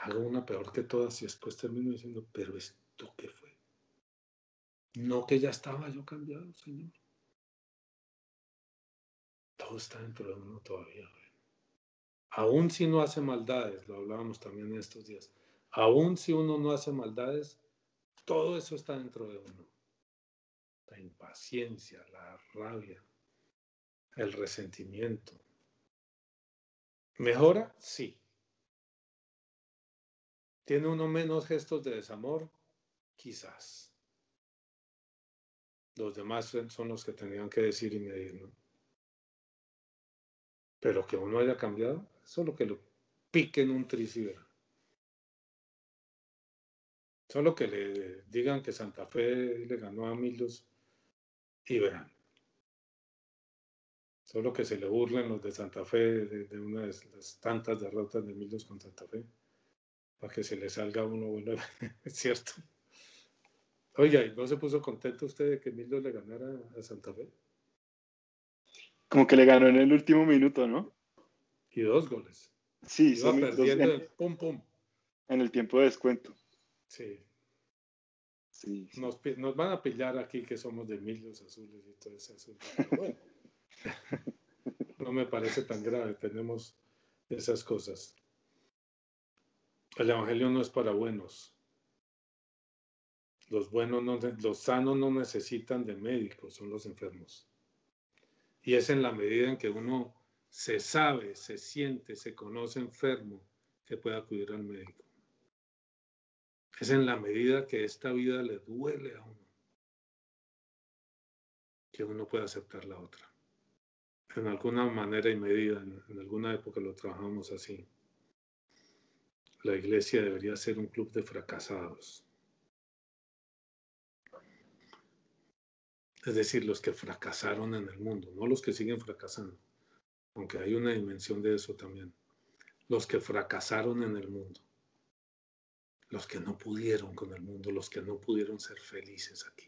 hago una peor que todas y después termino diciendo, pero esto qué fue. No que ya estaba yo cambiado, Señor. Todo está dentro de uno todavía. Aún si no hace maldades, lo hablábamos también en estos días, aún si uno no hace maldades, todo eso está dentro de uno. La impaciencia, la rabia, el resentimiento. ¿Mejora? Sí. ¿Tiene uno menos gestos de desamor? Quizás. Los demás son los que tenían que decir y medir, ¿no? Pero que uno haya cambiado, solo que lo piquen un tris Solo que le digan que Santa Fe le ganó a Milos y verán. Solo que se le burlen los de Santa Fe de, una de las tantas derrotas de Milos con Santa Fe para que se le salga uno bueno, es cierto. Oiga, ¿y no se puso contento usted de que Mildo le ganara a Santa Fe?
Como que le ganó en el último minuto, ¿no?
Y dos goles.
Sí,
Iba perdiendo en, pum pum.
En el tiempo de descuento.
Sí.
Sí, sí.
Nos, nos, van a pillar aquí que somos de Mildos azules y todo ese azul. Bueno, no me parece tan grave, tenemos esas cosas. El Evangelio no es para buenos. Los buenos, no, los sanos no necesitan de médicos, son los enfermos. Y es en la medida en que uno se sabe, se siente, se conoce enfermo, que puede acudir al médico. Es en la medida que esta vida le duele a uno, que uno puede aceptar la otra. En alguna manera y medida, en, en alguna época lo trabajamos así la iglesia debería ser un club de fracasados. Es decir, los que fracasaron en el mundo, no los que siguen fracasando, aunque hay una dimensión de eso también. Los que fracasaron en el mundo, los que no pudieron con el mundo, los que no pudieron ser felices aquí.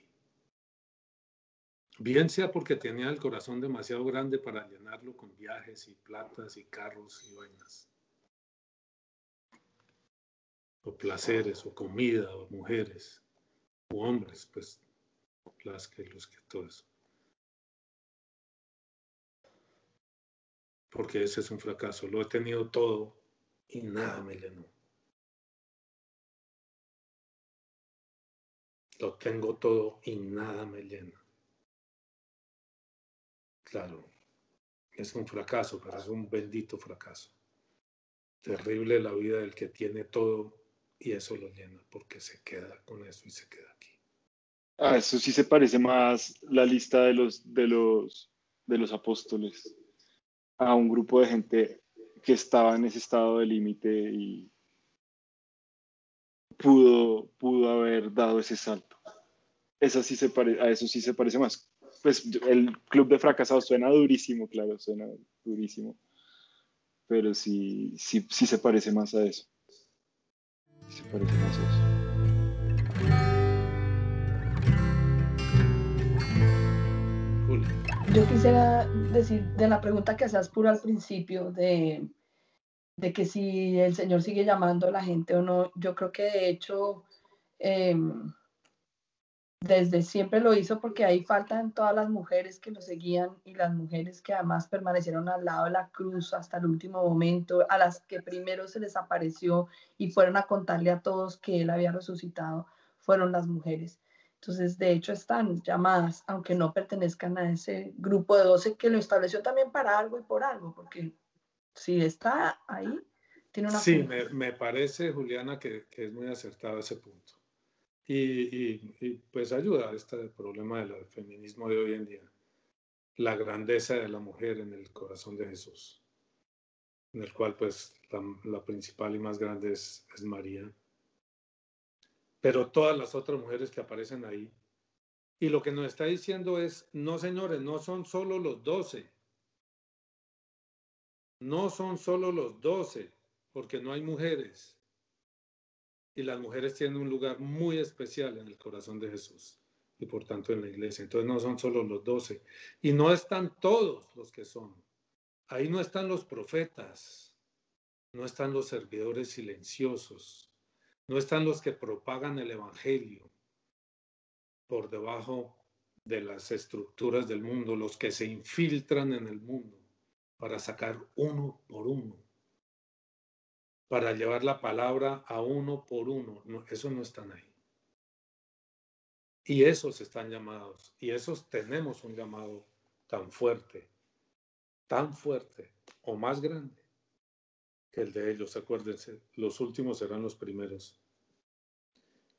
Bien sea porque tenía el corazón demasiado grande para llenarlo con viajes y platas y carros y vainas o placeres, o comida, o mujeres, o hombres, pues, las que los que todo eso. Porque ese es un fracaso. Lo he tenido todo y nada me llenó. Lo tengo todo y nada me llena. Claro, es un fracaso, pero es un bendito fracaso. Terrible la vida del que tiene todo y eso lo llena porque se queda con eso y se queda aquí.
A eso sí se parece más la lista de los, de los, de los apóstoles a un grupo de gente que estaba en ese estado de límite y pudo, pudo haber dado ese salto. Esa sí se a eso sí se parece más. Pues el club de fracasados suena durísimo, claro, suena durísimo. Pero sí, sí, sí se parece más a eso. Se parece más a eso.
Yo quisiera decir de la pregunta que hacías puro al principio, de, de, que si el Señor sigue llamando a la gente o no, yo creo que de hecho em, desde siempre lo hizo porque ahí faltan todas las mujeres que lo seguían y las mujeres que además permanecieron al lado de la cruz hasta el último momento, a las que primero se les apareció y fueron a contarle a todos que Él había resucitado, fueron las mujeres. Entonces, de hecho, están llamadas, aunque no pertenezcan a ese grupo de 12 que lo estableció también para algo y por algo, porque si está ahí, tiene una...
Sí, me, parece, Juliana, que, es muy acertado ese punto. Y, pues ayuda a este problema del feminismo de hoy en día. La grandeza de la mujer en el corazón de Jesús, en el cual pues la, principal y más grande es María pero todas las otras mujeres que aparecen ahí. Y lo que nos está diciendo es, no señores, no son solo los doce. No son solo los doce, porque no hay mujeres. Y las mujeres tienen un lugar muy especial en el corazón de Jesús y por tanto en la iglesia. Entonces no son solo los doce. Y no están todos los que son. Ahí no están los profetas, no están los servidores silenciosos, no están los que propagan el Evangelio por debajo de las estructuras del mundo, los que se infiltran en el mundo para sacar uno por uno, para llevar la palabra a uno por uno. No, eso no están ahí. Y esos están llamados, y esos tenemos un llamado tan fuerte, tan fuerte o más grande que el de ellos. Acuérdense, los últimos serán los primeros.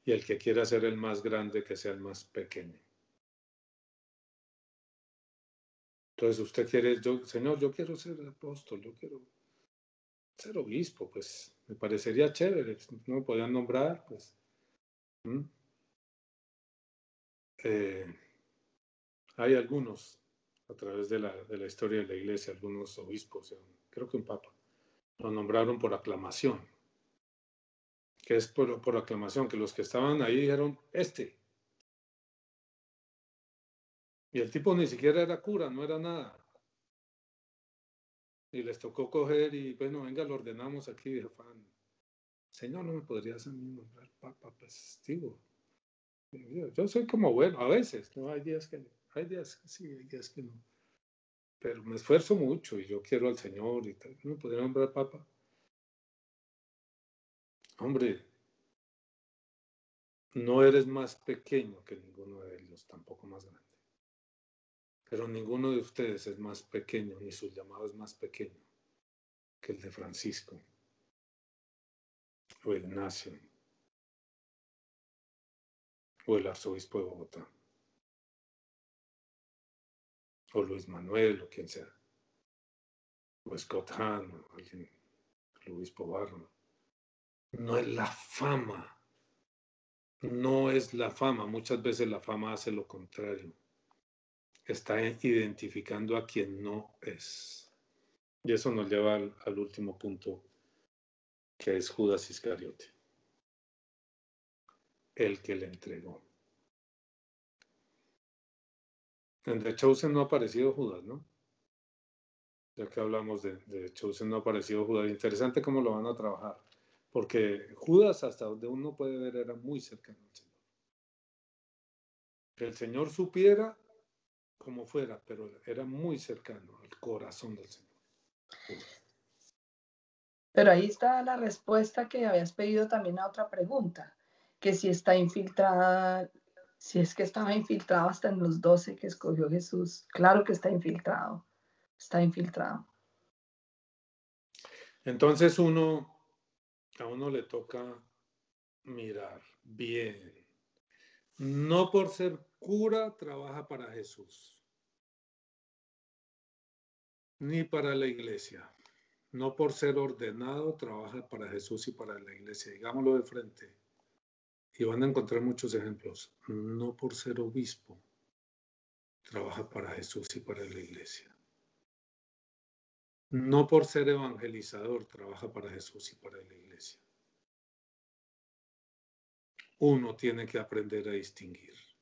Y el que quiera ser el más grande, que sea el más pequeño. Entonces usted quiere, yo, Señor, yo quiero ser apóstol, yo quiero ser obispo, pues me parecería chévere, no me podían nombrar, pues. Eh, hay algunos a través de la, de la, historia de la iglesia, algunos obispos, creo que un papa, lo nombraron por aclamación, que es por, por aclamación, que los que estaban ahí dijeron, este. Y el tipo ni siquiera era cura, no era nada. Y les tocó coger y, bueno, venga, lo ordenamos aquí, Juan. Señor, no me podrías a mí nombrar papa, pues, digo. Yo soy como bueno, a veces, ¿no? Hay días que, hay días que sí, hay días que no pero me esfuerzo mucho y yo quiero al Señor y tal. ¿No podría nombrar papa? Hombre, no eres más pequeño que ninguno de ellos, tampoco más grande. Pero ninguno de ustedes es más pequeño, ni su llamado es más pequeño que el de Francisco o Ignacio o el arzobispo de Bogotá o Luis Manuel, o quien sea, o Scott Hahn, o alguien, el obispo Barron. No es la fama, no es la fama, muchas veces la fama hace lo contrario. Está identificando a quien no es. Y eso nos lleva al, último punto, que es Judas Iscariote, el que le entregó. En The no ha aparecido Judas, ¿no? Ya que hablamos de, Chosen no ha aparecido Judas. Interesante cómo lo van a trabajar. Porque Judas, hasta donde uno puede ver, era muy cercano al Señor. Que el Señor supiera como fuera, pero era muy cercano al corazón del Señor.
Pero ahí está la respuesta que habías pedido también a otra pregunta, que si está infiltrada si es que estaba infiltrado hasta en los doce que escogió Jesús. Claro que está infiltrado, está infiltrado.
Entonces uno, a uno le toca mirar bien No por ser cura trabaja para Jesús, ni para la iglesia. No por ser ordenado trabaja para Jesús y para la iglesia. Digámoslo de frente. Y van a encontrar muchos ejemplos. No por ser obispo trabaja para Jesús y para la iglesia. No por ser evangelizador trabaja para Jesús y para la iglesia. Uno tiene que aprender a distinguir.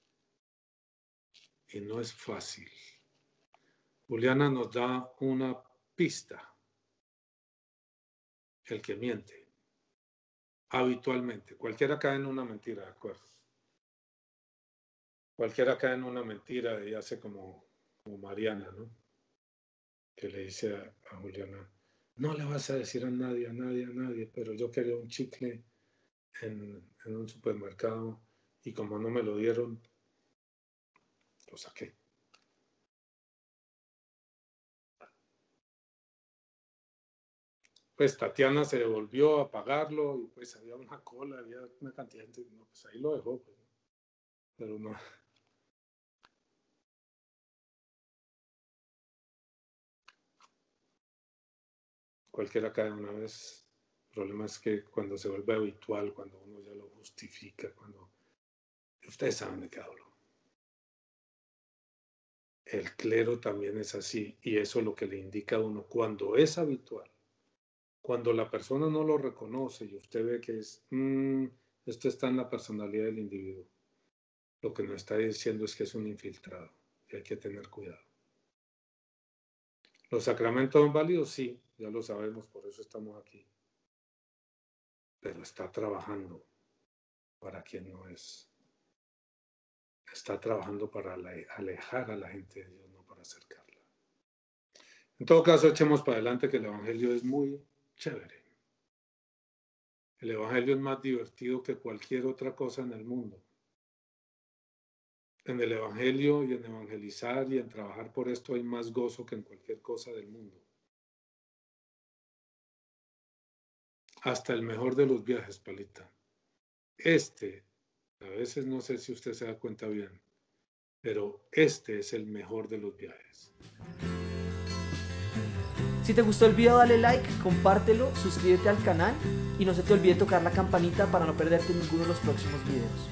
Y no es fácil. Juliana nos da una pista. El que miente. Habitualmente. Cualquiera cae en una mentira, ¿de acuerdo? Cualquiera cae en una mentira y hace como, como Mariana, ¿no? que le dice a, Juliana, no le vas a decir a nadie, a nadie, a nadie, pero yo quería un chicle en, en un supermercado y como no me lo dieron, lo saqué. Pues Tatiana se devolvió a pagarlo y pues había una cola, había una cantidad de gente, no, pues ahí lo dejó, pues, pero no, cualquiera cae una vez. El problema es que cuando se vuelve habitual, cuando uno ya lo justifica, cuando ustedes saben de qué hablo. El clero también es así y eso es lo que le indica a uno cuando es habitual. Cuando la persona no lo reconoce y usted ve que es, mm, esto está en la personalidad del individuo, lo que nos está diciendo es que es un infiltrado y hay que tener cuidado. ¿Los sacramentos son válidos? Sí, ya lo sabemos, por eso estamos aquí. Pero está trabajando para quien no es. Está trabajando para alejar a la gente de Dios, no para acercarla. En todo caso, echemos para adelante que el Evangelio es muy chévere. El Evangelio es más divertido que cualquier otra cosa en el mundo en el Evangelio y en evangelizar y en trabajar por esto hay más gozo que en cualquier cosa del mundo. Hasta el mejor de los viajes, Palita. Este, a veces no sé si usted se da cuenta bien, pero este es el mejor de los viajes.
Si te gustó el video dale like, compártelo, suscríbete al canal y no se te olvide tocar la campanita para no perderte ninguno de los próximos videos.